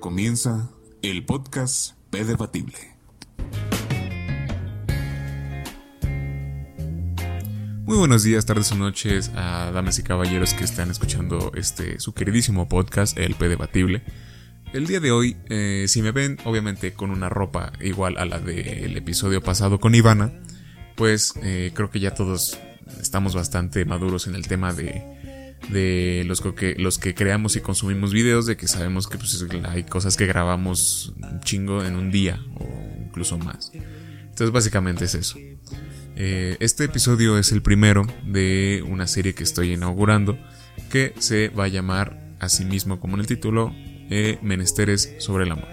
comienza el podcast P Debatible. Muy buenos días, tardes o noches a damas y caballeros que están escuchando este su queridísimo podcast, el P Debatible. El día de hoy, eh, si me ven obviamente con una ropa igual a la del episodio pasado con Ivana, pues eh, creo que ya todos estamos bastante maduros en el tema de de los que, los que creamos y consumimos videos, de que sabemos que pues, hay cosas que grabamos un chingo en un día o incluso más. Entonces básicamente es eso. Eh, este episodio es el primero de una serie que estoy inaugurando que se va a llamar así mismo como en el título eh, Menesteres sobre el amor.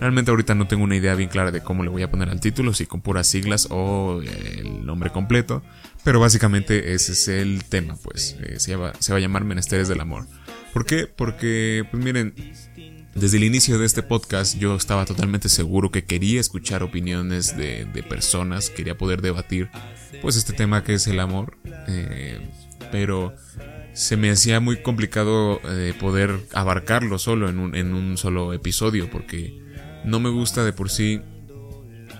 Realmente ahorita no tengo una idea bien clara de cómo le voy a poner al título, si con puras siglas o el nombre completo, pero básicamente ese es el tema, pues. Eh, se, va, se va a llamar Menesteres del Amor. ¿Por qué? Porque, pues miren, desde el inicio de este podcast yo estaba totalmente seguro que quería escuchar opiniones de, personas, quería poder debatir pues este tema que es el amor, eh, pero se me hacía muy complicado eh, poder abarcarlo solo en un, en un solo episodio porque no me gusta de por sí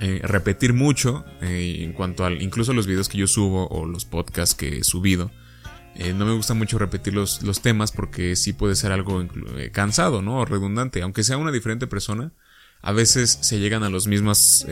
eh, repetir mucho eh, en cuanto al incluso los videos que yo subo o los podcasts que he subido. Eh, no me gusta mucho repetir los, los, temas porque sí puede ser algo cansado, ¿no? O redundante. Aunque sea una diferente persona, a veces se llegan a las mismas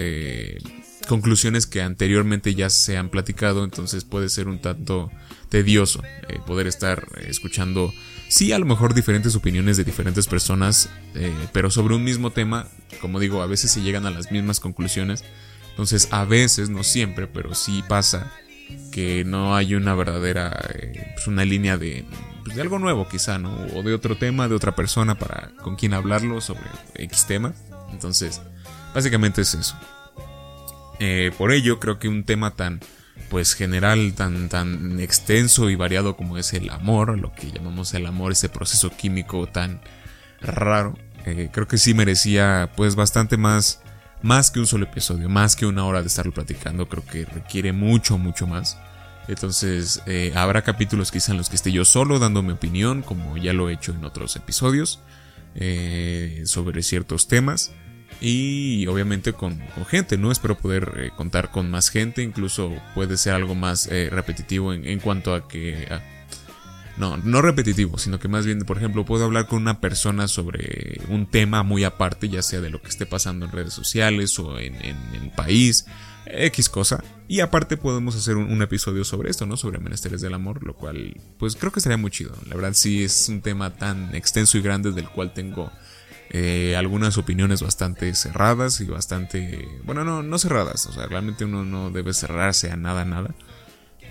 conclusiones que anteriormente ya se han platicado, entonces puede ser un tanto tedioso poder estar escuchando sí a lo mejor diferentes opiniones de diferentes personas, eh, pero sobre un mismo tema, como digo, a veces se llegan a las mismas conclusiones. Entonces, a veces, no siempre, pero sí pasa que no hay una verdadera, eh, pues una línea de, pues de algo nuevo quizá, ¿no? O de otro tema, de otra persona para con quien hablarlo sobre X tema. Entonces, básicamente es eso. Eh, por ello, creo que un tema tan pues general tan tan extenso y variado como es el amor, lo que llamamos el amor, ese proceso químico tan raro, eh, creo que sí merecía pues bastante más más que un solo episodio, más que una hora de estarlo platicando, creo que requiere mucho mucho más. Entonces eh, habrá capítulos quizá en los que esté yo solo dando mi opinión, como ya lo he hecho en otros episodios, eh, sobre ciertos temas y obviamente con, gente, ¿no? Espero poder eh, contar con más gente, incluso puede ser algo más eh, repetitivo en, cuanto a que... no, no repetitivo, sino que más bien, por ejemplo, puedo hablar con una persona sobre un tema muy aparte, ya sea de lo que esté pasando en redes sociales o en, el país, X cosa. Y aparte podemos hacer un, un, episodio sobre esto, ¿no? Sobre menesteres del amor, lo cual, pues creo que sería muy chido. La verdad sí es un tema tan extenso y grande del cual tengo eh, algunas opiniones bastante cerradas y bastante, bueno, no, no cerradas, o sea, realmente uno no debe cerrarse a nada, nada.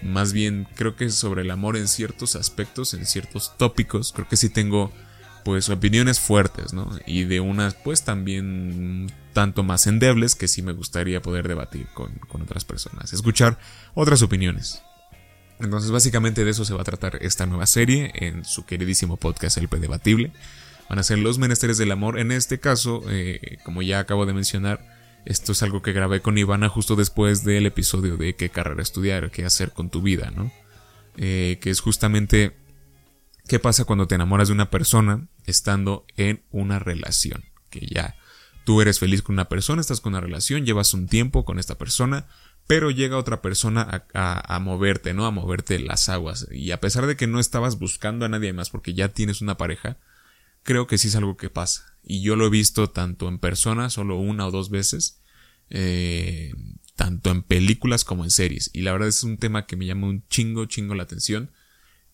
Más bien creo que sobre el amor en ciertos aspectos, en ciertos tópicos, creo que sí tengo pues opiniones fuertes, ¿no? Y de unas pues también tanto más endebles que sí me gustaría poder debatir con, con otras personas, escuchar otras opiniones. Entonces básicamente de eso se va a tratar esta nueva serie en su queridísimo podcast El Debatible van a ser los menesteres del amor. En este caso, eh, como ya acabo de mencionar, esto es algo que grabé con Ivana justo después del episodio de qué carrera estudiar, qué hacer con tu vida, ¿no? Eh, que es justamente qué pasa cuando te enamoras de una persona estando en una relación, que ya tú eres feliz con una persona, estás con una relación, llevas un tiempo con esta persona, pero llega otra persona a, a, moverte, ¿no? A moverte las aguas. Y a pesar de que no estabas buscando a nadie más porque ya tienes una pareja, creo que sí es algo que pasa. Y yo lo he visto tanto en persona, solo una o dos veces, eh, tanto en películas como en series. Y la verdad es un tema que me llama un chingo, chingo la atención,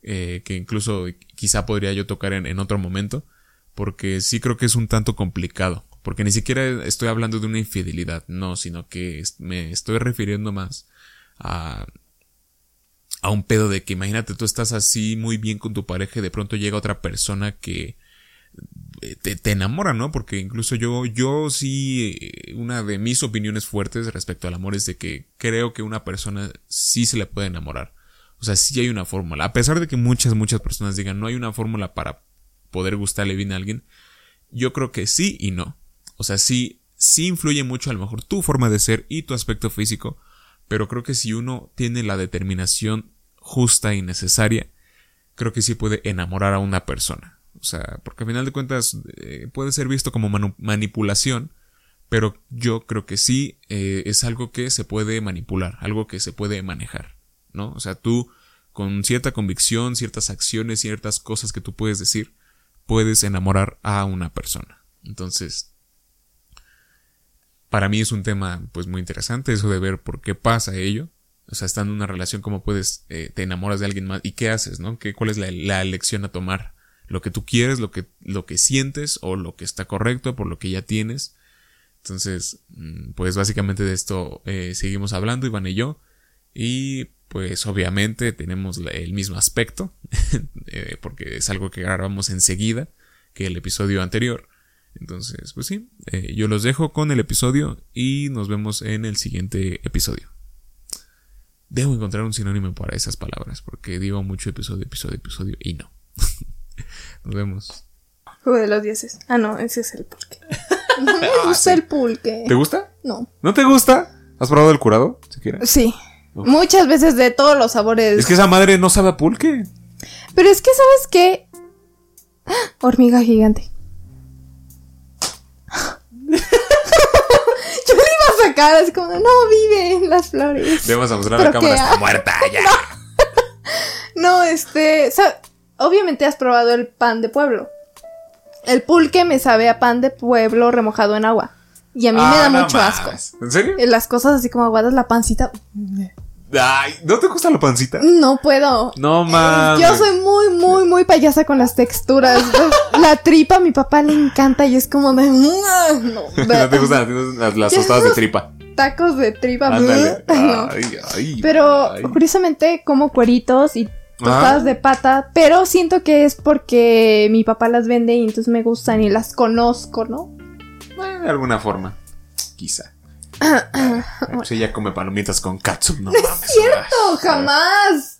eh, que incluso quizá podría yo tocar en, en otro momento, porque sí creo que es un tanto complicado. Porque ni siquiera estoy hablando de una infidelidad, no, sino que me estoy refiriendo más a, a un pedo de que imagínate tú estás así muy bien con tu pareja y de pronto llega otra persona que te, te, enamora, ¿no? Porque incluso yo, yo sí, eh, una de mis opiniones fuertes respecto al amor es de que creo que una persona sí se le puede enamorar. O sea, sí hay una fórmula. A pesar de que muchas, muchas personas digan no hay una fórmula para poder gustarle bien a alguien, yo creo que sí y no. O sea, sí, sí influye mucho a lo mejor tu forma de ser y tu aspecto físico, pero creo que si uno tiene la determinación justa y necesaria, creo que sí puede enamorar a una persona. O sea, porque al final de cuentas eh, puede ser visto como manipulación, pero yo creo que sí eh, es algo que se puede manipular, algo que se puede manejar, ¿no? O sea, tú con cierta convicción, ciertas acciones, ciertas cosas que tú puedes decir, puedes enamorar a una persona. Entonces, para mí es un tema pues muy interesante eso de ver por qué pasa ello. O sea, estando en una relación, cómo puedes, eh, te enamoras de alguien más y qué haces, ¿no? ¿Qué, ¿Cuál es la, la, elección a tomar? Lo que tú quieres, lo que, lo que sientes o lo que está correcto por lo que ya tienes. Entonces, mm, pues básicamente de esto eh, seguimos hablando, Iván y yo. Y pues obviamente tenemos el mismo aspecto, eh, porque es algo que grabamos enseguida que el episodio anterior. Entonces, pues sí, eh, yo los dejo con el episodio y nos vemos en el siguiente episodio. Debo encontrar un sinónimo para esas palabras, porque digo mucho episodio, episodio, episodio y no. nos vemos. Juego de los dieces. Ah, no, ese es el pulque. No me ah, gusta el pulque. ¿Te gusta? No. ¿No te gusta? ¿Has probado el curado? Si Sí. Muchas veces de todos los sabores. Es que esa madre no sabe a pulque. Pero es que, ¿sabes qué? ¡Ah! Hormiga gigante. Yo le iba a sacar, es como, no, vive en las flores. Debemos a mostrar la cámara, está muerta ya. No, este, obviamente has probado el pan de pueblo. El pulque me sabe a pan de pueblo remojado en agua. Y a mí me ah, da mucho asco. ¿En serio? Las cosas así como aguadas, la pancita. Ay, ¿no te gusta la pancita? No puedo. No mames. Yo soy muy, muy, muy payasa con las texturas. la tripa a mi papá le encanta y es como de. No, no te gustan las, las tostadas de tripa. Tacos de tripa. Ay, ay, pero curiosamente como cueritos y tostadas de pata, pero siento que es porque mi papá las vende y entonces me gustan y las conozco, ¿no? de alguna forma, quizá. ella come palomitas con katsu, no, no es cierto, jamás.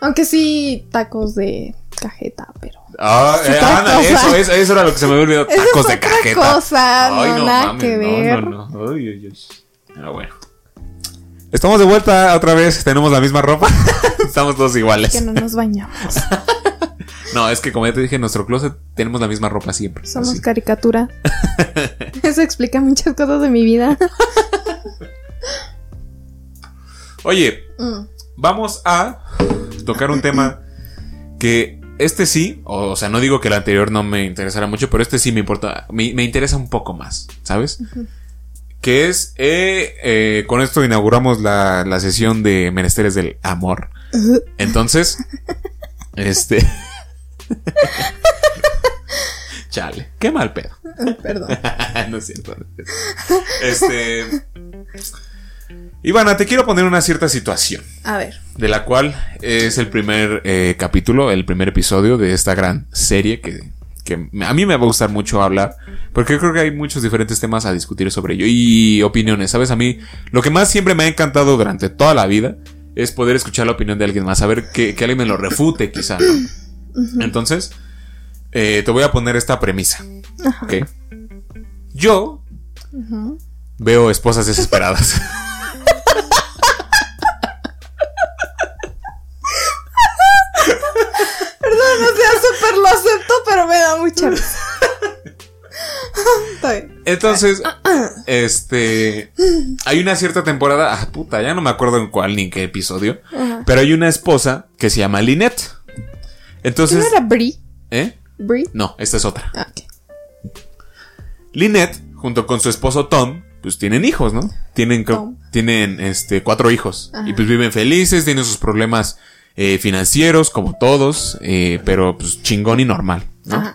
Aunque sí, tacos de cajeta, pero. Ah, eh, eso, eso, eso, era lo que se me había olvidado. Tacos de cajeta. cosa, no, nada que ver. No, no, no. Pero bueno. Estamos de vuelta otra vez, tenemos la misma ropa. Estamos todos iguales. Que no nos bañamos. No, es que como ya te dije, en nuestro closet tenemos la misma ropa siempre. Somos caricatura. Eso explica muchas cosas de mi vida. Oye, mm. vamos a tocar un tema que este sí, o, sea, no digo que el anterior no me interesara mucho, pero este sí me importa, me, interesa un poco más, ¿sabes? Que es, eh, eh, con esto inauguramos la, la sesión de Menesteres del Amor. Entonces, este... Chale, qué mal pedo. Perdón. no es cierto. Este. Ivana, te quiero poner una cierta situación. A ver. De la cual es el primer eh, capítulo, el primer episodio de esta gran serie que, que a mí me va a gustar mucho hablar. Porque creo que hay muchos diferentes temas a discutir sobre ello. Y opiniones, ¿sabes? A mí, lo que más siempre me ha encantado durante toda la vida es poder escuchar la opinión de alguien más. Saber que, que alguien me lo refute, quizá, ¿no? Entonces, eh, te voy a poner esta premisa. Yo veo esposas desesperadas. Perdón, no sea súper lo acepto, pero me da mucha Entonces, este. Hay una cierta temporada. Ah, puta, ya no me acuerdo en cuál ni en qué episodio. Pero hay una esposa que se llama Lynette. Entonces. ¿No era Brie? ¿Eh? ¿Brie? No, esta es otra. Ah, Lynette, junto con su esposo Tom, pues tienen hijos, ¿no? Tienen, tienen este, cuatro hijos. Y pues viven felices, tienen sus problemas eh, financieros, como todos, eh, pero pues chingón y normal, ¿no?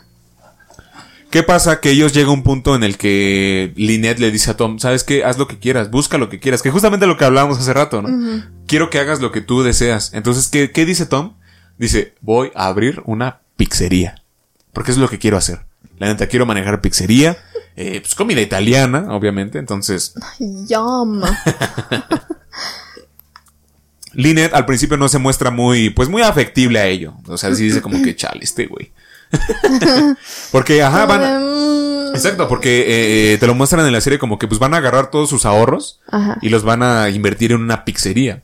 ¿Qué pasa? Que ellos llegan a un punto en el que Lynette le dice a Tom, ¿sabes qué? Haz lo que quieras, busca lo que quieras, que justamente lo que hablábamos hace rato, ¿no? Quiero que hagas lo que tú deseas. Entonces, ¿qué, ¿qué dice Tom? Dice, voy a abrir una pizzería. Porque es lo que quiero hacer. La neta, quiero manejar pizzería. Eh, pues comida italiana, obviamente. Entonces. Yum. Lynette al principio no se muestra muy, pues muy afectible a ello. O sea, sí dice como que chale este güey. porque, ajá, van. Mm. Exacto, porque eh, eh, te lo muestran en la serie como que pues van a agarrar todos sus ahorros y los van a invertir en una pizzería.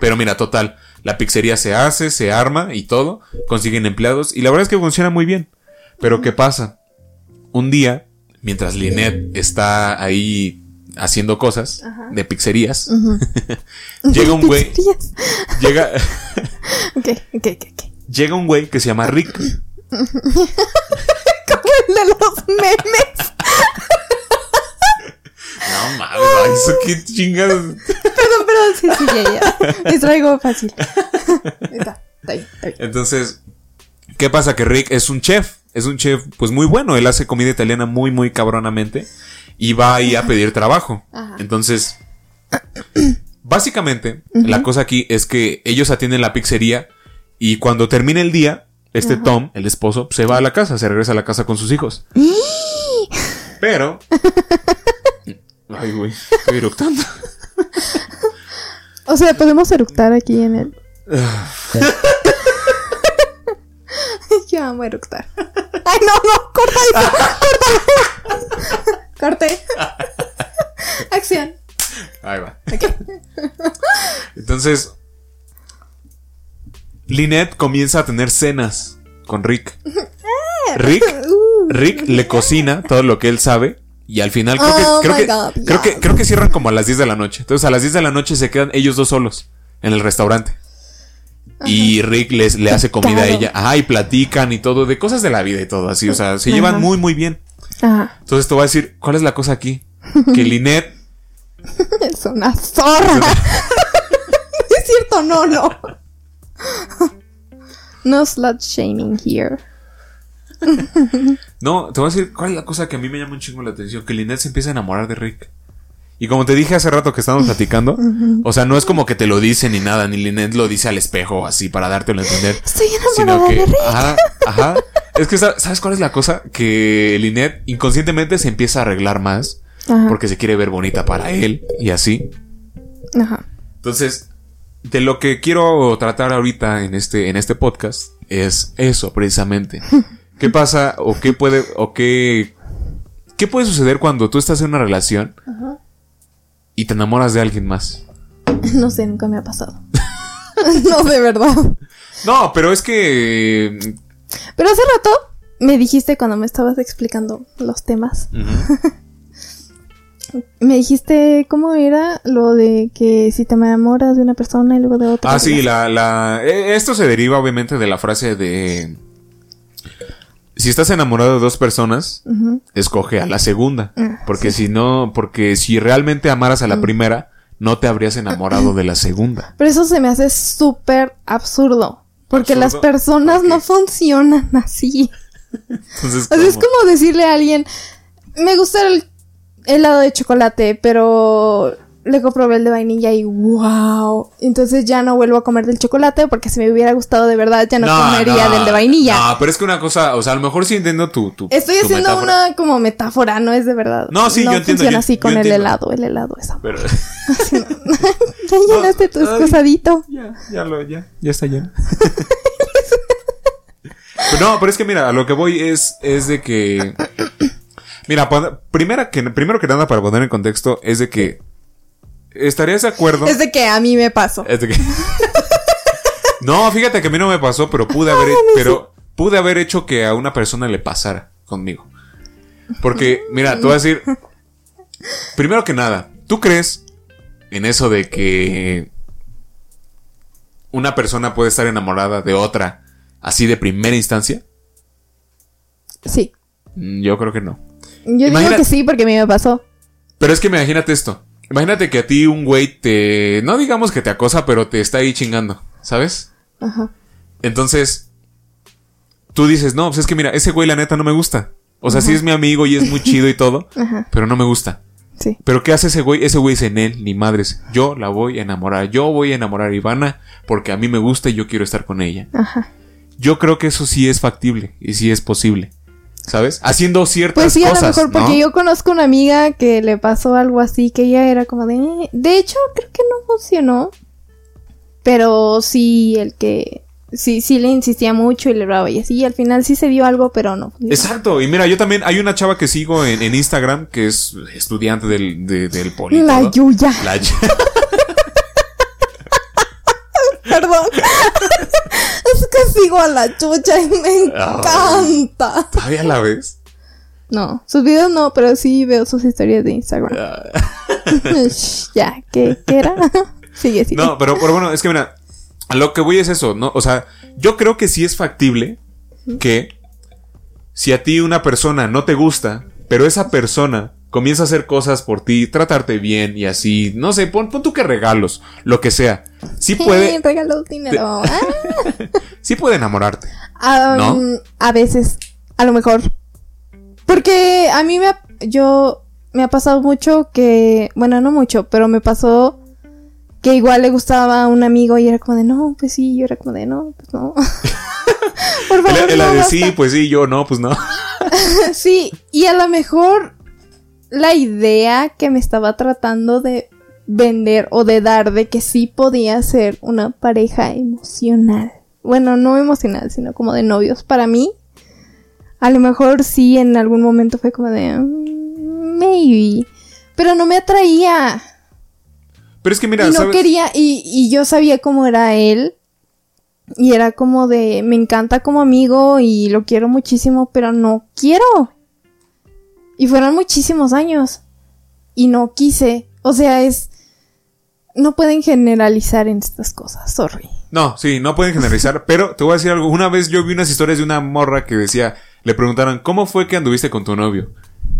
Pero mira, total, la pizzería se hace, se arma y todo, consiguen empleados y la verdad es que funciona muy bien. Pero ¿qué pasa? Un día, mientras Lynette está ahí haciendo cosas de pizzerías, llega un güey. llega. ok, ok, ok. Llega un güey que se llama Rick. Como el de los memes. No mames, eso qué chingados. Perdón, perdón, sí, sí, ya, ya. Me traigo fácil. está, está bien, está bien. Entonces, ¿qué pasa? Que Rick es un chef. Es un chef, pues muy bueno. Él hace comida italiana muy, muy cabronamente. Y va ahí a pedir trabajo. Entonces, básicamente, la cosa aquí es que ellos atienden la pizzería. Y cuando termina el día, este Tom, el esposo, se va a la casa, se regresa a la casa con sus hijos. Pero. Ay, güey, estoy eructando. O sea, podemos eructar aquí en el. Yo amo eructar. Ay, no, no, corta eso. Corta. Corte. Acción. Ahí va. Entonces, Lynette comienza a tener cenas con Rick. Rick, uh. Rick le cocina todo lo que él sabe. Y al final creo que, oh creo, que, creo, que, creo que cierran como a las 10 de la noche. Entonces a las 10 de la noche se quedan ellos dos solos en el restaurante. Y Rick les, le hace comida a ella. Ajá, y platican y todo, de cosas de la vida y todo así. O sea, se llevan muy, muy bien. Ajá. Entonces te voy a decir, ¿cuál es la cosa aquí? Que Lynette. es una zorra. es cierto, no, no. No slut shaming here. no, te voy a decir, ¿cuál es la cosa que a mí me llama un chingo la atención? Que Lynette se empieza a enamorar de Rick. Y como te dije hace rato que estábamos platicando, o sea, no es como que te lo dice ni nada, ni Lynette lo dice al espejo así para dártelo a entender. Estoy enamorada de Rick. Ajá, ajá. Es que, ¿sabes cuál es la cosa? Que Lynette inconscientemente se empieza a arreglar más porque se quiere ver bonita para él y así. Ajá. Entonces, de lo que quiero tratar ahorita en este, en este podcast es eso, precisamente. ¿Qué pasa o qué puede, o qué, qué puede suceder cuando tú estás en una relación y te enamoras de alguien más? No sé, nunca me ha pasado. no, de verdad. No, pero es que... Pero hace rato me dijiste cuando me estabas explicando los temas. Me dijiste cómo era lo de que si te enamoras de una persona y luego de otra. Ah, sí, la, la... E, esto se deriva obviamente de la frase de si estás enamorado de dos personas, escoge a la segunda. Ah, porque si no, porque si realmente amaras a la mm. primera, no te habrías enamorado de la segunda. Pero eso se me hace súper absurdo. Porque las personas no funcionan así. Entonces, es como decirle a alguien, me gusta el helado de chocolate, pero luego probé el de vainilla y wow. Entonces ya no vuelvo a comer del chocolate porque si me hubiera gustado de verdad ya no, comería del de vainilla. No, pero es que una cosa, o sea, a lo mejor sí entiendo tu. tu Estoy haciendo una como metáfora, no es de verdad. No, sí, yo entiendo. Funciona así con el helado, el helado es Pero... ya llenaste tu escosadito. Ya, ya lo, ya, ya está lleno. no, pero es que mira, a lo que voy es, es de que. Mira, primera que, primero que nada para poner en contexto es de que ¿Estarías de acuerdo? Es de que a mí me pasó. Es de que... no, fíjate que a mí no me pasó, pero pude haber, pero pude haber hecho que a una persona le pasara conmigo. Porque, mira, tú vas a decir, primero que nada, ¿tú crees en eso de que una persona puede estar enamorada de otra así de primera instancia? Sí. Mm, yo creo que no. Yo digo que sí porque a mí me pasó. Pero es que imagínate esto. Imagínate que a ti un güey te. No digamos que te acosa, pero te está ahí chingando, ¿sabes? Ajá. Entonces. Tú dices, no, pues es que mira, ese güey la neta no me gusta. O sea, sí es mi amigo y es muy chido y todo, Ajá. pero no me gusta. Sí. Pero ¿qué hace ese güey? Ese güey dice, en él, ni madres. Yo la voy a enamorar. Yo voy a enamorar a Ivana porque a mí me gusta y yo quiero estar con ella. Ajá. Yo creo que eso sí es factible y sí es posible. ¿Sabes? Haciendo ciertas cosas. Pues sí, a lo mejor, porque yo conozco una amiga que le pasó algo así, que ella era como de. De hecho, creo que no funcionó. Pero sí, el que. Sí, sí le insistía mucho y le brava y así. al final sí se vio algo, pero no. Exacto. Y mira, yo también. Hay una chava que sigo en, Instagram que es estudiante del, del poli. La Yuya. La Perdón. Sigo a la chucha y me encanta. ¿Todavía la ves? No, sus videos no, pero sí veo sus historias de Instagram. ya, ¿qué, ¿qué era? sigue, sigue. No, pero, pero bueno, es que mira, a lo que voy es eso, ¿no? O sea, yo creo que sí es factible que si a ti una persona no te gusta, pero esa persona comienza a hacer cosas por ti, tratarte bien y así, no sé, pon, pon tú que regalos, lo que sea. Sí puede. regalos, dinero. Ah. sí puede enamorarte. A veces, a lo mejor. Porque a mí me ha, yo me ha pasado mucho que, bueno, no mucho, pero me pasó que igual le gustaba a un amigo y era como de, no, pues sí, yo era como de, no, pues no. Por favor. Él, de sí, pues sí, yo no, pues no. sí, y a lo mejor la idea que me estaba tratando de vender o de dar de que sí podía ser una pareja emocional. Bueno, no emocional, sino como de novios para mí. A lo mejor sí en algún momento fue como de mm, maybe, pero no me atraía. Pero es que mira, y no quería y, y yo sabía cómo era él y era como de me encanta como amigo y lo quiero muchísimo, pero no quiero. Y fueron muchísimos años. Y no quise. O sea, es... No pueden generalizar en estas cosas, sorry. No, sí, no pueden generalizar, pero te voy a decir algo. Una vez yo vi unas historias de una morra que decía, le preguntaron, ¿cómo fue que anduviste con tu novio?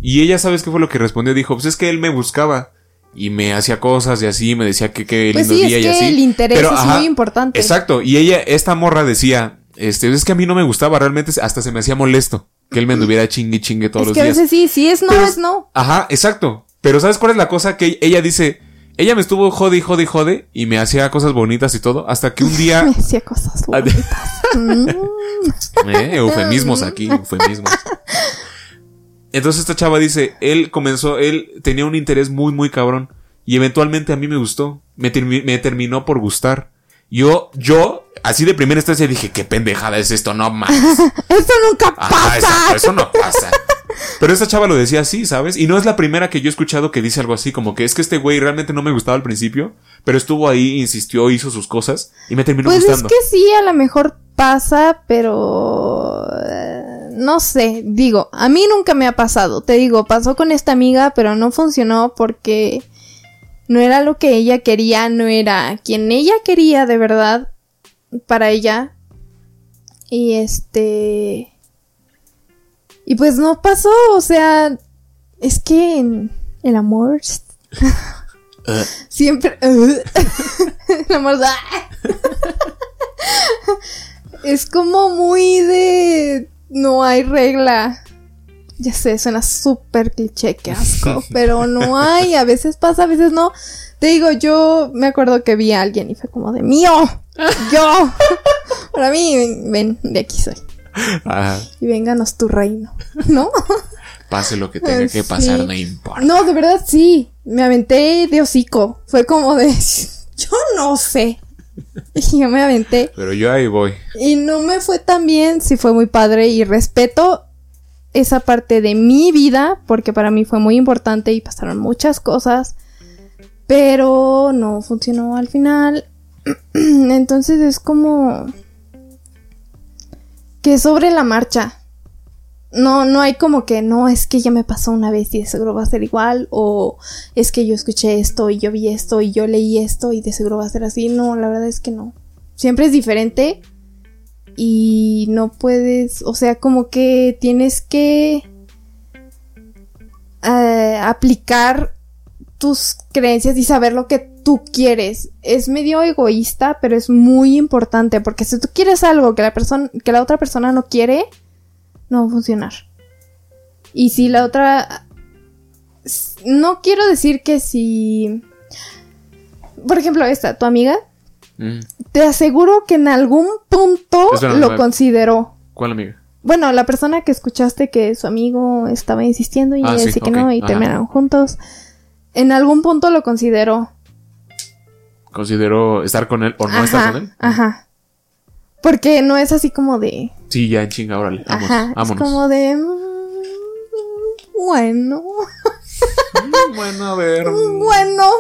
Y ella, ¿sabes qué fue lo que respondió? Dijo, pues es que él me buscaba y me hacía cosas y así, me decía que qué pues lindo día y así. El interés es muy importante. Exacto, y ella, esta morra decía, este, es que a mí no me gustaba, realmente hasta se me hacía molesto que él me anduviera chingue chingue todos los días. Es que a veces sí, sí es no, es no. Ajá, exacto. Pero ¿sabes cuál es la cosa? Que ella dice, ella me estuvo jode y jode y jode y me hacía cosas bonitas y todo, hasta que un día... me hacía cosas bonitas. eh, eufemismos aquí, eufemismos. Entonces esta chava dice, él comenzó, él tenía un interés muy, muy cabrón. Y eventualmente a mí me gustó. Me, me terminó por gustar. Yo, yo, así de primera instancia dije, qué pendejada es esto, no más. eso nunca pasa. eso no pasa. Pero esta chava lo decía así, ¿sabes? Y no es la primera que yo he escuchado que dice algo así, como que es que este güey realmente no me gustaba al principio, pero estuvo ahí, insistió, hizo sus cosas y me terminó pues gustando. Pues es que sí, a lo mejor pasa, pero... Eh, no sé, digo, a mí nunca me ha pasado. Te digo, pasó con esta amiga, pero no funcionó porque no era lo que ella quería, no era quien ella quería de verdad para ella. Y este... Y pues no pasó, o sea, es que en el amor... Siempre... el amor... es como muy de... No hay regla. Ya sé, suena súper cliché, qué asco, pero no hay, a veces pasa, a veces no. Te digo, yo me acuerdo que vi a alguien y fue como de mío, yo. Para mí, ven, de aquí soy. Y vénganos tu reino, ¿no? Pase lo que tenga que pasar, no importa. No, de verdad sí, me aventé de hocico. Fue como de, yo no sé. Y yo me aventé. Pero yo ahí voy. Y no me fue tan bien, sí fue muy padre y respeto esa parte de mi vida, porque para mí fue muy importante y pasaron muchas cosas, pero no funcionó al final. Entonces es como que sobre la marcha. No, no hay como que no es que ya me pasó una vez y de seguro va a ser igual o es que yo escuché esto y yo vi esto y yo leí esto y de seguro va a ser así. No, la verdad es que no. Siempre es diferente y no puedes, o sea, como que tienes que eh, aplicar tus creencias y saber lo que tú quieres. Es medio egoísta, pero es muy importante porque si tú quieres algo que la persona que la otra persona no quiere, no va a funcionar. Y si la otra no quiero decir que si por ejemplo, esta, tu amiga te aseguro que en algún punto lo consideró. ¿Cuál amiga? Bueno, la persona que escuchaste que su amigo estaba insistiendo y ah, que no y terminaron juntos. En algún punto lo consideró. ¿Consideró estar con él o no estar con él? Ajá. Porque no es así como de. Sí, ya en chinga, órale. Vamos, ajá, vámonos. Es como de. Mm, bueno. Mm, bueno, a ver. Bueno.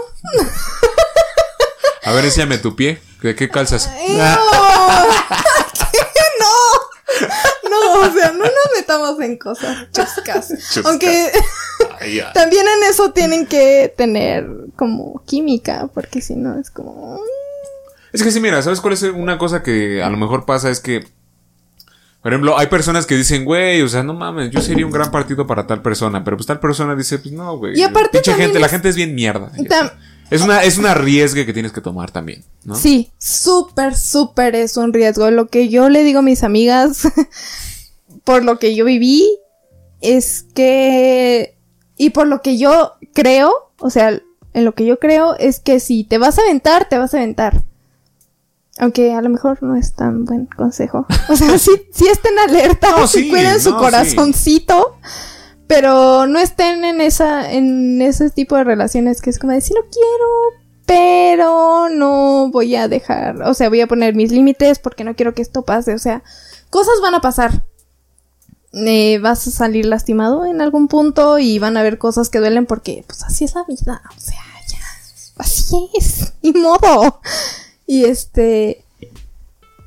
A ver, enséñame tu pie. ¿De qué calzas? no, o sea, no nos metamos en cosas chuscas. Aunque también en eso tienen que tener como química, porque si no es como... Mm. Es que sí, mira, ¿sabes cuál es una cosa que a lo mejor pasa? Es que por ejemplo, hay personas que dicen, güey, o sea, no mames, yo sería un gran partido para tal persona, pero pues tal persona dice, pues no, güey. Y aparte gente, la gente es bien mierda. Es una, es una riesgo que tienes que tomar también, ¿no? Sí, súper, súper es un riesgo. Lo que yo le digo a mis amigas, por lo que yo viví, es que, y por lo que yo creo, o sea, en lo que yo creo, es que si te vas a aventar, te vas a aventar. Aunque a lo mejor no es tan buen consejo. O sea, sí, sí estén alerta, o sí, cuiden su corazoncito. Pero no estén en esa, en ese tipo de relaciones que es como decir, no quiero, pero no voy a dejar, o sea, voy a poner mis límites porque no quiero que esto pase. O sea, cosas van a pasar. Eh, vas a salir lastimado en algún punto y van a haber cosas que duelen porque, pues así es la vida. O sea, ya, así es, ni modo. Y este.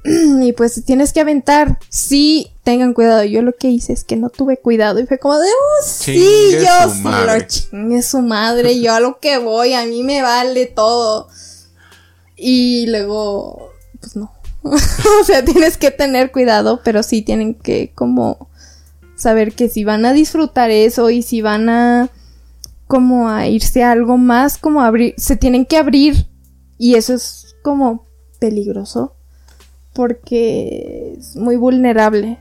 Y pues tienes que aventar. Sí, tengan cuidado. Yo lo que hice es que no tuve cuidado. Y fue como de, oh, sí, yo sí lo chingue su madre. Yo a lo que voy, a mí me vale todo. Y luego, pues no. o sea, tienes que tener cuidado, pero sí tienen que como saber que si van a disfrutar eso y si van a como a irse a algo más, como abrir, se tienen que abrir. Y eso es como peligroso porque es muy vulnerable.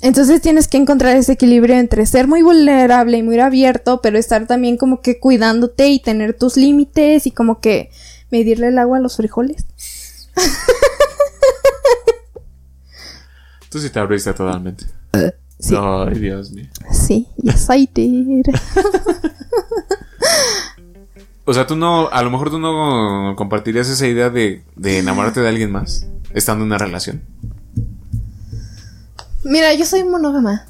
Entonces tienes que encontrar ese equilibrio entre ser muy vulnerable y muy abierto, pero estar también como que cuidándote y tener tus límites y como que medirle el agua a los frijoles. Tú sí te abriste totalmente. sí. Ay, Dios mío. Sí, did. O sea, tú no, a lo mejor tú no compartirías esa idea de, enamorarte de alguien más, estando en una relación. Mira, yo soy monógama.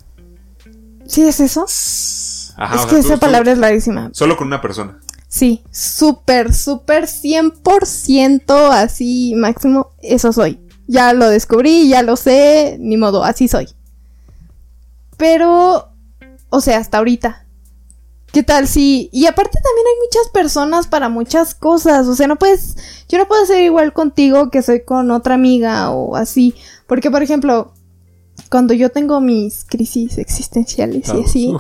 ¿Sí es eso? es que esa palabra es larguísima. Solo con una persona. Sí, súper, súper 100% así máximo, eso soy. Ya lo descubrí, ya lo sé, ni modo, así soy. Pero, o sea, hasta ahorita. ¿Qué tal si.? Y aparte también hay muchas personas para muchas cosas. O sea, no puedes. Yo no puedo ser igual contigo que soy con otra amiga o así. Porque, por ejemplo, cuando yo tengo mis crisis existenciales y así.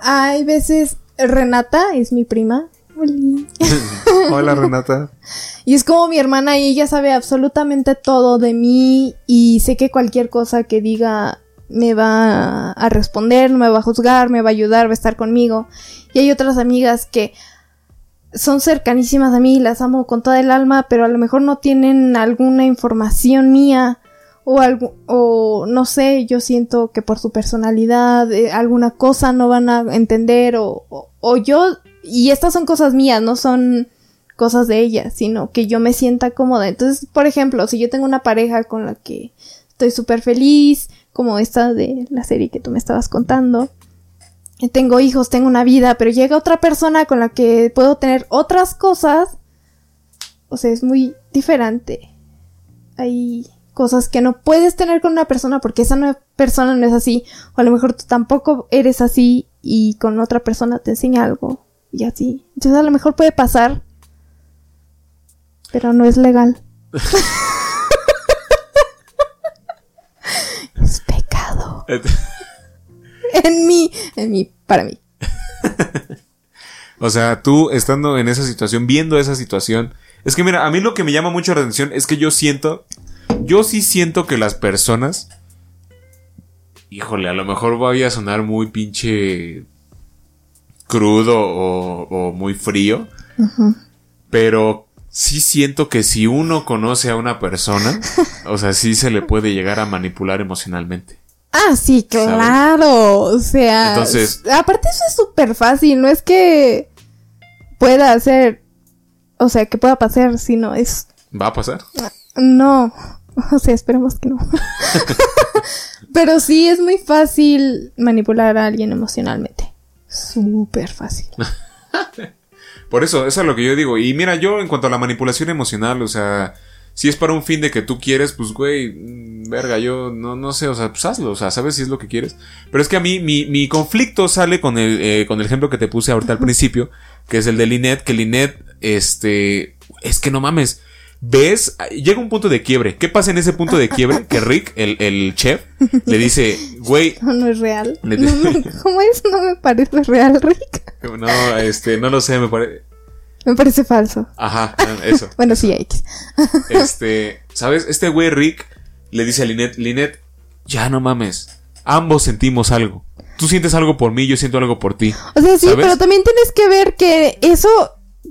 Hay veces. Renata es mi prima. Hola Renata. Y es como mi hermana y ella sabe absolutamente todo de mí y sé que cualquier cosa que diga me va a responder, me va a juzgar, me va a ayudar, va a estar conmigo. Y hay otras amigas que son cercanísimas a mí, las amo con toda el alma, pero a lo mejor no tienen alguna información mía o algo, o no sé, yo siento que por su personalidad eh, alguna cosa no van a entender o, o yo, y estas son cosas mías, no son cosas de ellas, sino que yo me sienta cómoda. Entonces, por ejemplo, si yo tengo una pareja con la que estoy súper feliz, como esta de la serie que tú me estabas contando. Tengo hijos, tengo una vida, pero llega otra persona con la que puedo tener otras cosas. O sea, es muy diferente. Hay cosas que no puedes tener con una persona porque esa persona no es así. O a lo mejor tú tampoco eres así y con otra persona te enseña algo y así. Entonces a lo mejor puede pasar. Pero no es legal. en mí, en mí, para mí. o sea, tú estando en esa situación, viendo esa situación, es que mira, a mí lo que me llama mucho la atención es que yo siento, yo sí siento que las personas, híjole, a lo mejor voy a sonar muy pinche crudo o, muy frío, pero sí siento que si uno conoce a una persona, o sea, sí se le puede llegar a manipular emocionalmente. Ah, sí, claro. O sea, Entonces, aparte eso es súper fácil, no es que pueda hacer, o sea, que pueda pasar, sino es... ¿Va a pasar? No, o sea, esperemos que no. Pero sí es muy fácil manipular a alguien emocionalmente. Súper fácil. Por eso, eso es lo que yo digo. Y mira, yo en cuanto a la manipulación emocional, o sea, Si es para un fin de que tú quieres, pues, güey, verga, yo no, no sé, o sea, pues hazlo, o sea, sabes si es lo que quieres. Pero es que a mí, mi, mi conflicto sale con el, eh, con el ejemplo que te puse ahorita al principio, que es el de Linet, que Linet, este, es que no mames, ves, llega un punto de quiebre. ¿Qué pasa en ese punto de quiebre? Que Rick, el, el chef, le dice, güey. No, no es real. ¿Cómo es? No me parece real, Rick. No, este, no lo sé, me parece. Me parece falso. Ajá, eso. bueno, sí, X. este, ¿sabes? Este güey Rick le dice a Linet, Linet, ya no mames. Ambos sentimos algo. Tú sientes algo por mí, yo siento algo por ti. O sea, sí, pero también tienes que ver que eso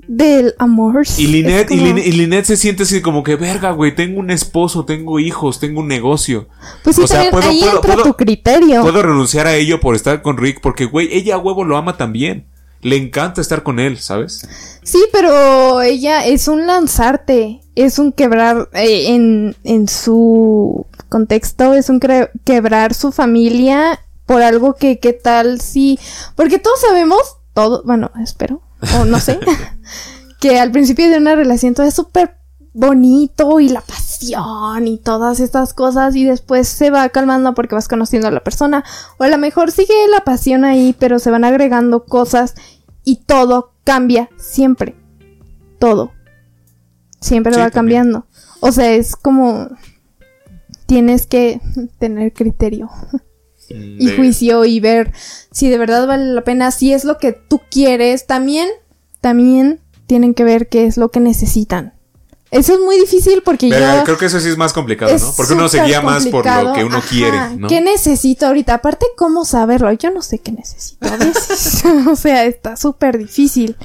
del amor. Y Linet, y, se siente así como que, verga, güey, tengo un esposo, tengo hijos, tengo un negocio. Pues sí, o sea, puedo, ahí entra tu criterio. Puedo renunciar a ello por estar con Rick, porque, güey, ella a huevo lo ama también. Le encanta estar con él, ¿sabes? Sí, pero ella es un lanzarte, es un quebrar eh, en, en su contexto, es un quebrar su familia por algo que, ¿qué tal si? Porque todos sabemos, todo, bueno, espero, o no sé, que al principio de una relación todo es súper bonito y la pasión y todas estas cosas y después se va calmando porque vas conociendo a la persona o a lo mejor sigue la pasión ahí pero se van agregando cosas y todo cambia siempre. Todo. Siempre va cambiando. O sea es como tienes que tener criterio y juicio y ver si de verdad vale la pena, si es lo que tú quieres, también, también tienen que ver qué es lo que necesitan. Eso es muy difícil porque yo... Creo que eso sí es más complicado, ¿no? Porque uno se guía más por lo que uno quiere, ¿no? ¿Qué necesito ahorita? Aparte, ¿cómo saberlo? Yo no sé qué necesito a veces. o sea, está súper difícil.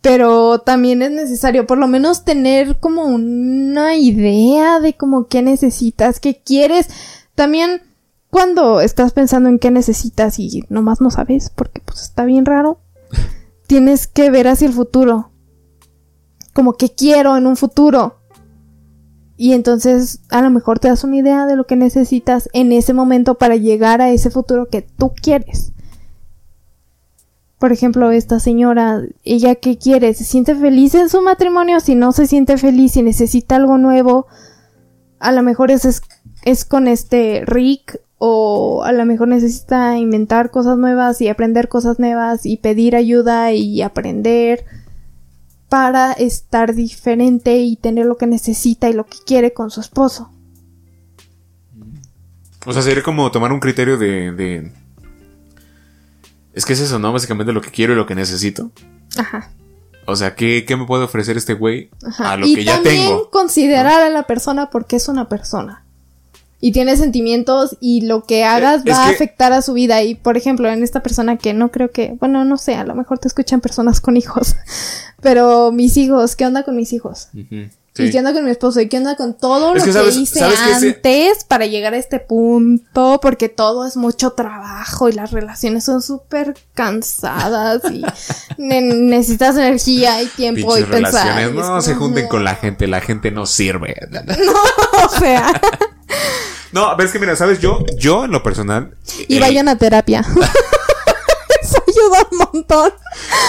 Pero también es necesario por lo menos tener como una idea de como qué necesitas, qué quieres. También cuando estás pensando en qué necesitas y nomás no sabes, porque pues está bien raro, tienes que ver hacia el futuro. Como que quiero en un futuro. Y entonces a lo mejor te das una idea de lo que necesitas en ese momento para llegar a ese futuro que tú quieres. Por ejemplo, esta señora, ella qué quiere, se siente feliz en su matrimonio, si no se siente feliz y necesita algo nuevo, a lo mejor es, es con este Rick o a lo mejor necesita inventar cosas nuevas y aprender cosas nuevas y pedir ayuda y aprender para estar diferente y tener lo que necesita y lo que quiere con su esposo. O sea, sería como tomar un criterio de, Es que es eso, ¿no? Básicamente lo que quiero y lo que necesito. Ajá. O sea, ¿qué, me puede ofrecer este güey a lo que ya tengo? Y también considerar a la persona porque es una persona y tiene sentimientos y lo que hagas va a afectar a su vida. Y por ejemplo, en esta persona que no creo que, bueno, no sé, a lo mejor te escuchan personas con hijos, pero mis hijos, ¿qué onda con mis hijos? ¿Y qué onda con mi esposo? ¿Y qué onda con todo lo que, hice antes para llegar a este punto? Porque todo es mucho trabajo y las relaciones son súper cansadas y necesitas energía y tiempo y pensar. no se junten con la gente, la gente no sirve. No, o sea. No, ves que mira, sabes, yo, yo en lo personal. Y eh, vayan a terapia. Eso ayuda un montón.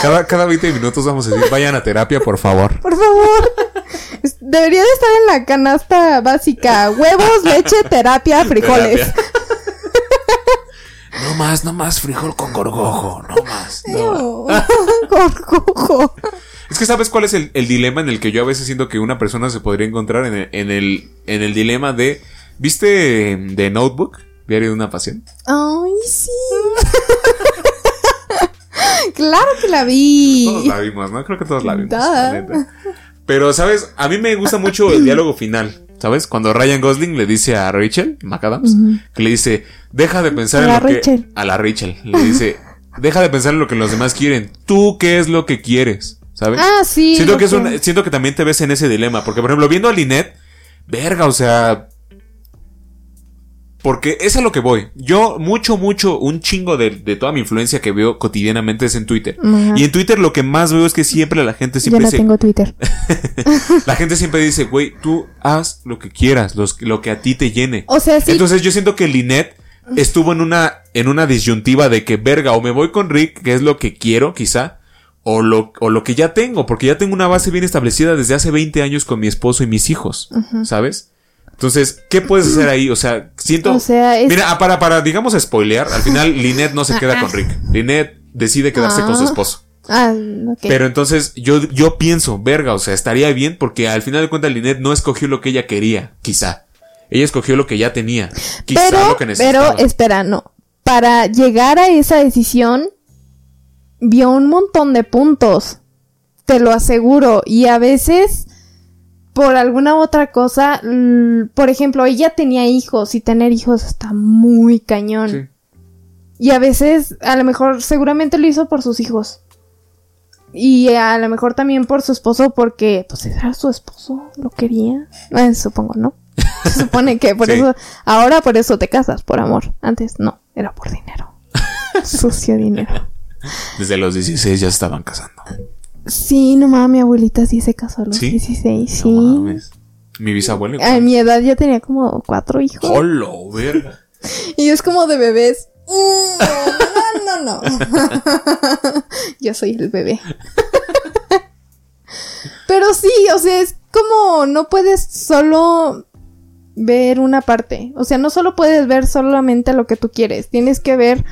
Cada, cada 20 minutos vamos a decir, vayan a terapia, por favor. Por favor. Debería de estar en la canasta básica. Huevos, leche, terapia, frijoles. No más, no más frijol con gorgojo, no más. No. gorgojo. Es que sabes cuál es el, dilema en el que yo a veces siento que una persona se podría encontrar en el, en el, en el dilema de ¿Viste The Notebook? Diario de una pasión. Ay, sí. claro que la vi. Todos la vimos, ¿no? Creo que todos la vimos. Pero, ¿sabes? A mí me gusta mucho el diálogo final. ¿Sabes? Cuando Ryan Gosling le dice a Rachel McAdams, que le dice, deja de pensar en lo que... A la Rachel. Le dice, deja de pensar en lo que los demás quieren. Tú, ¿qué es lo que quieres? ¿Sabes? Ah, sí. Siento que, es un, siento que también te ves en ese dilema. Porque, por ejemplo, viendo a Lynette, verga, o sea, porque es a lo que voy. Yo, mucho, mucho, un chingo de, toda mi influencia que veo cotidianamente es en Twitter. Y en Twitter lo que más veo es que siempre la gente siempre Yo no tengo Twitter. la gente siempre dice, güey, tú haz lo que quieras, lo que a ti te llene. O sea, sí. Entonces yo siento que Linet estuvo en una, en una disyuntiva de que, verga, o me voy con Rick, que es lo que quiero, quizá, o lo, o lo que ya tengo, porque ya tengo una base bien establecida desde hace 20 años con mi esposo y mis hijos, ¿sabes? Entonces, ¿qué puedes hacer ahí? O sea, siento... O sea, Mira, ah, para, para, digamos, spoilear, al final Lynette no se queda con Rick. Lynette decide quedarse con su ah. esposo. Ah, Pero entonces yo, yo pienso, verga, o sea, estaría bien porque al final de cuentas Lynette no escogió lo que ella quería, quizá. Ella escogió lo que ya tenía, quizá pero, lo que necesitaba. Pero, espera, no. Para llegar a esa decisión, vio un montón de puntos. Te lo aseguro. Y a veces, por alguna otra cosa, por ejemplo, ella tenía hijos y tener hijos está muy cañón. Y a veces, a lo mejor, seguramente lo hizo por sus hijos. Y a lo mejor también por su esposo, porque, pues, era su esposo, lo quería. Eh, supongo, ¿no? Se supone que por eso, ahora por eso te casas, por amor. Antes no, era por dinero. Sucio dinero. Desde los 16 ya estaban casando. Sí, no mames, mi abuelita sí se casó a los 16, sí. Mi bisabuela. A mi edad ya tenía como cuatro hijos. ¡Hola, verga! y es como de bebés. Mm, no, no, no. Yo soy el bebé. Pero sí, o sea, es como no puedes solo ver una parte. O sea, no solo puedes ver solamente lo que tú quieres. Tienes que ver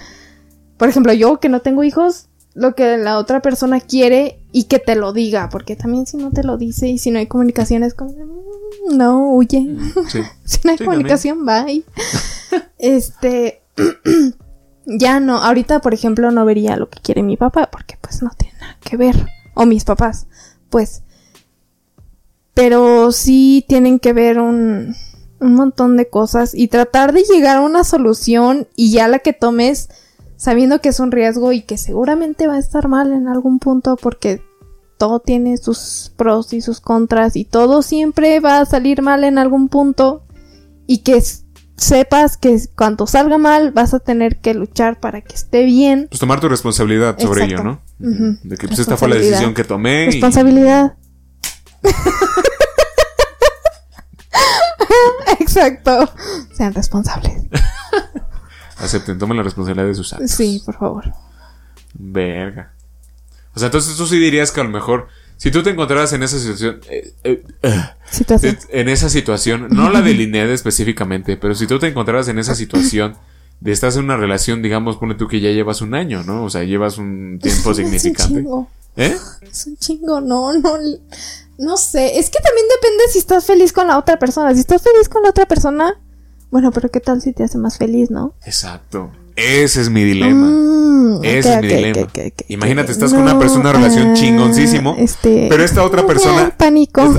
por ejemplo, yo que no tengo hijos, lo que la otra persona quiere y que te lo diga, porque también si no te lo dice y si no hay comunicación es como, mm, no, huye. Mm, si no hay comunicación, bye. este, ya no, ahorita por ejemplo no vería lo que quiere mi papá, porque pues no tiene nada que ver, o mis papás, pues. Pero sí tienen que ver un, un montón de cosas y tratar de llegar a una solución y ya la que tomes sabiendo que es un riesgo y que seguramente va a estar mal en algún punto porque todo tiene sus pros y sus contras y todo siempre va a salir mal en algún punto y que sepas que cuando salga mal vas a tener que luchar para que esté bien. Pues tomar tu responsabilidad sobre ello, ¿no? De que pues esta fue la decisión que tomé. Responsabilidad. Exacto. Sean responsables. Acepten, tomen la responsabilidad de sus actos. Sí, por favor. Verga. O sea, entonces tú sí dirías que a lo mejor, si tú te encontraras en esa situación, eh, eh, eh, en esa situación, no la de Lined específicamente, pero si tú te encontraras en esa situación de estás en una relación, digamos, pone tú que ya llevas un año, ¿no? O sea, llevas un tiempo significante. Es un chingo. ¿Eh? Es un chingo, no, no. No sé, es que también depende si estás feliz con la otra persona. Si estás feliz con la otra persona, bueno, pero ¿qué tal si te hace más feliz, no? Exacto. Ese es mi dilema. Mm, Ese es mi dilema. Imagínate, estás con una persona, una relación ah, chingoncísimo, este, pero esta otra persona... Pánico.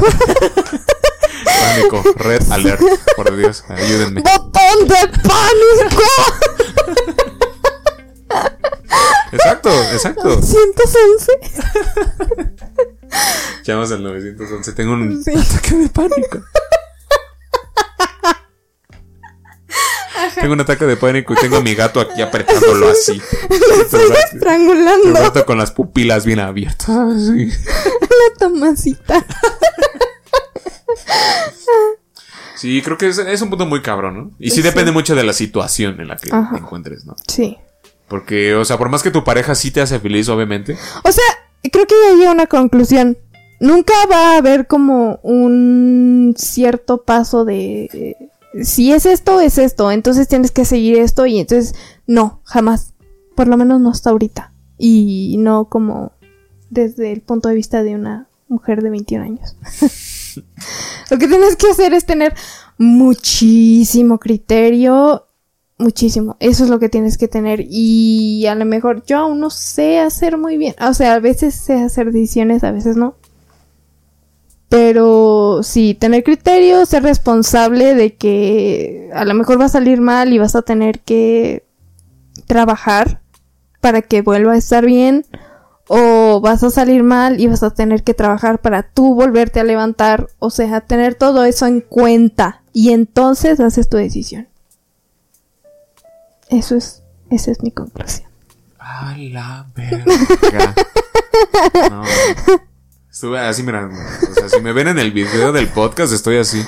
pánico. Red alert. Por Dios, ayúdenme. ¡Botón de pánico! exacto, exacto. 911. Llamas al 911. Tengo un ataque de pánico. Tengo un ataque de pánico y tengo a mi gato aquí apretándolo así. Lo estoy estrangulando. con las pupilas bien abiertas. La tomasita. Sí, creo que es, un punto muy cabrón, ¿no? Y sí, depende mucho de la situación en la que te encuentres, ¿no? Sí. Porque, o sea, por más que tu pareja sí te hace feliz, obviamente. O sea, creo que ya llega una conclusión. Nunca va a haber como un cierto paso de si es esto, es esto, entonces tienes que seguir esto y entonces no, jamás. Por lo menos no hasta ahorita. Y no como desde el punto de vista de una mujer de 21 años. lo que tienes que hacer es tener muchísimo criterio, muchísimo. Eso es lo que tienes que tener y a lo mejor yo aún no sé hacer muy bien. O sea, a veces sé hacer decisiones, a veces no. Pero sí, tener criterio, ser responsable de que a lo mejor va a salir mal y vas a tener que trabajar para que vuelva a estar bien. O vas a salir mal y vas a tener que trabajar para tú volverte a levantar. O sea, tener todo eso en cuenta. Y entonces haces tu decisión. Eso es, esa es mi conclusión. A la verga. No. Estuve así, mira, o sea, si me ven en el video del podcast, estoy así.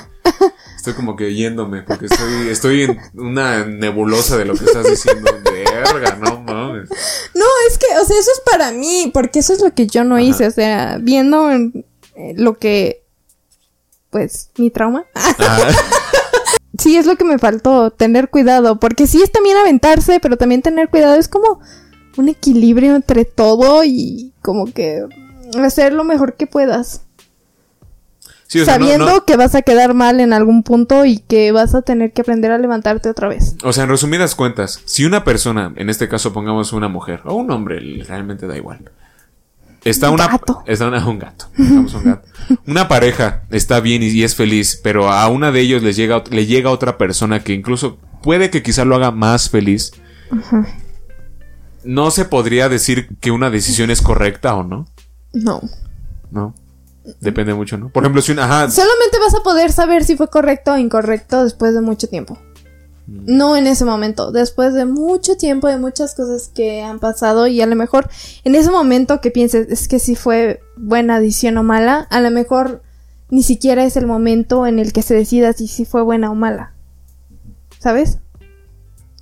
Estoy como que yéndome, porque estoy, estoy en una nebulosa de lo que estás diciendo. Verga, no mames. No, es que, o sea, eso es para mí, porque eso es lo que yo no hice, o sea, viendo eh, lo que, pues, mi trauma. sí, es lo que me faltó, tener cuidado, porque sí es también aventarse, pero también tener cuidado, es como un equilibrio entre todo y como que hacer lo mejor que puedas sabiendo que vas a quedar mal en algún punto y que vas a tener que aprender a levantarte otra vez. O sea, en resumidas cuentas, si una persona, en este caso pongamos una mujer o un hombre, realmente da igual. Está una, está una, un gato, un gato. Una pareja está bien y, es feliz, pero a una de ellos les llega, le llega otra persona que incluso puede que quizá lo haga más feliz. No se podría decir que una decisión es correcta o no. No. No. Depende mucho, ¿no? Por ejemplo, si una... Ajá. Solamente vas a poder saber si fue correcto o incorrecto después de mucho tiempo. Mm. No en ese momento, después de mucho tiempo, de muchas cosas que han pasado y a lo mejor en ese momento que pienses es que si fue buena decisión o mala, a lo mejor ni siquiera es el momento en el que se decida si, si fue buena o mala. ¿Sabes?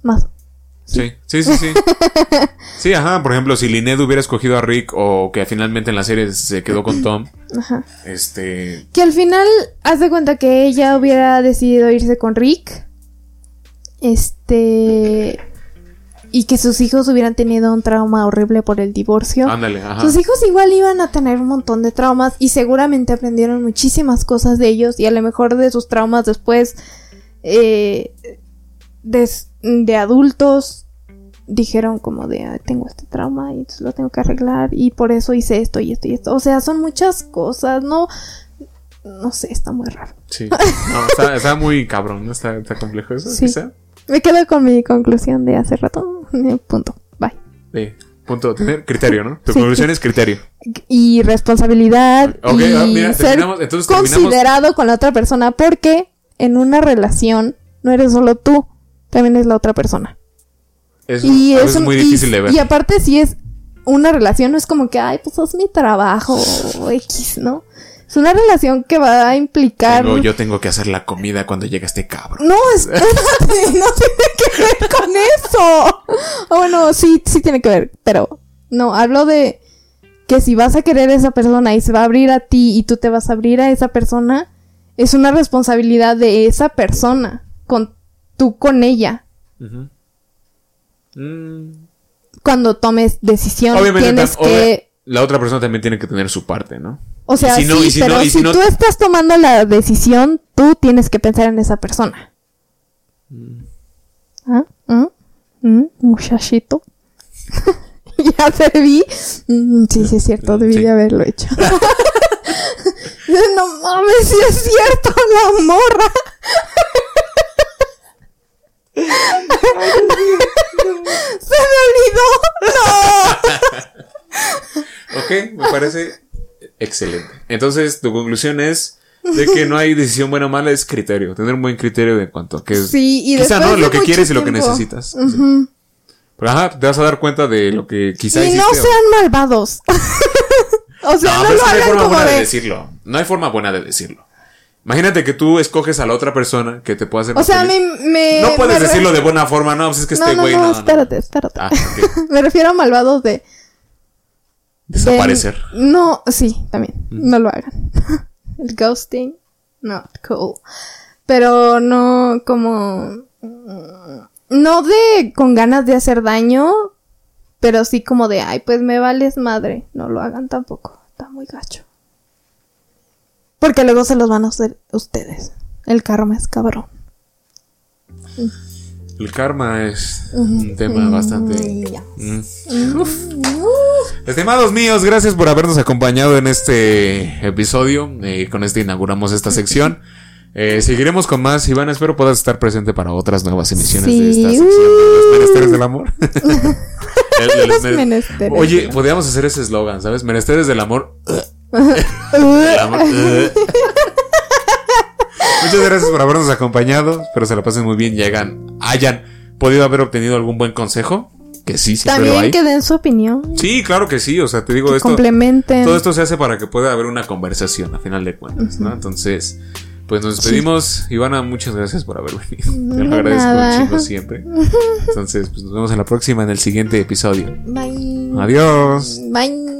Más. Sí, sí, sí, sí. sí, ajá. Por ejemplo, si Linnea hubiera escogido a Rick o que finalmente en la serie se quedó con Tom. Ajá. Este. Que al final, haz de cuenta que ella hubiera decidido irse con Rick. Este. Y que sus hijos hubieran tenido un trauma horrible por el divorcio. Ándale, ajá. Sus hijos igual iban a tener un montón de traumas y seguramente aprendieron muchísimas cosas de ellos y a lo mejor de sus traumas después. Eh, de, adultos dijeron como de tengo este trauma y entonces lo tengo que arreglar y por eso hice esto y esto y esto. O sea, son muchas cosas, no no sé, está muy raro. Sí. No, está, muy cabrón, ¿no? Está, complejo eso, sí. Me quedo con mi conclusión de hace rato. Punto. Bye. Sí. Punto. Tener criterio, ¿no? Tu conclusión es criterio. Y responsabilidad. y ah, ser considerado con la otra persona. Porque en una relación no eres solo tú también es la otra persona. y es muy difícil de ver. Y aparte si es una relación, no es como que, ay, pues es mi trabajo X, ¿no? Es una relación que va a implicar... yo tengo que hacer la comida cuando llega este cabrón. No, espérate, no tiene que ver con eso. bueno, sí, sí tiene que ver, pero no, hablo de que si vas a querer a esa persona y se va a abrir a ti y tú te vas a abrir a esa persona, es una responsabilidad de esa persona con tú con ella. Mm. Cuando tomes decisión, tienes que... La otra persona también tiene que tener su parte, ¿no? O sea, si sí, pero si, tú estás tomando la decisión, tú tienes que pensar en esa persona. Mm. ¿Ah? ¿Ah? ¿Mm? Muchachito. ya te vi. Mm, sí, sí, es cierto, debí de haberlo hecho. no mames, si es cierto, la morra. ¡Se me olvidó! ¡No! ok, me parece excelente. Entonces, tu conclusión es de que no hay decisión buena o mala, es criterio. Tener un buen criterio de cuanto a que es. Sí, y quizá no lo que quieres y lo que necesitas. Pero ajá, te vas a dar cuenta de lo que quizá Y no sean malvados. o sea, no, hagan no hay forma buena de decirlo. No hay forma buena de decirlo. Imagínate que tú escoges a la otra persona que te pueda hacer. O sea, me, me, No puedes decirlo de buena forma, no, pues es que este güey no, no, no. Espérate, espérate. Ah, me refiero a malvados de. Desaparecer. no, sí, también. Mm. No lo hagan. El ghosting, not cool. Pero no como. No de con ganas de hacer daño, pero sí como de, ay, pues me vales madre. No lo hagan tampoco. Está muy gacho. Porque luego se los van a hacer ustedes. El karma es cabrón. El karma es un tema bastante. Mm. Estimados míos, gracias por habernos acompañado en este episodio. Eh, con este inauguramos esta sección. Eh, seguiremos con más. Iván, espero puedas estar presente para otras nuevas emisiones de esta sección de los menesteres del amor. Oye, podríamos hacer ese eslogan, ¿sabes? Menesteres del amor. Muchas gracias por habernos acompañado. Espero se lo pasen muy bien y hayan, hayan podido haber obtenido algún buen consejo. Que sí, siempre También lo hay. que den su opinión. Sí, claro que sí. O sea, te digo esto. Complementen. Todo esto se hace para que pueda haber una conversación a final de cuentas, ¿no? Entonces, Pues nos despedimos. Ivana, muchas gracias por haber venido. Te lo agradezco chingo siempre. Entonces, pues nos vemos en la próxima, en el siguiente episodio. Bye. Adiós. Bye.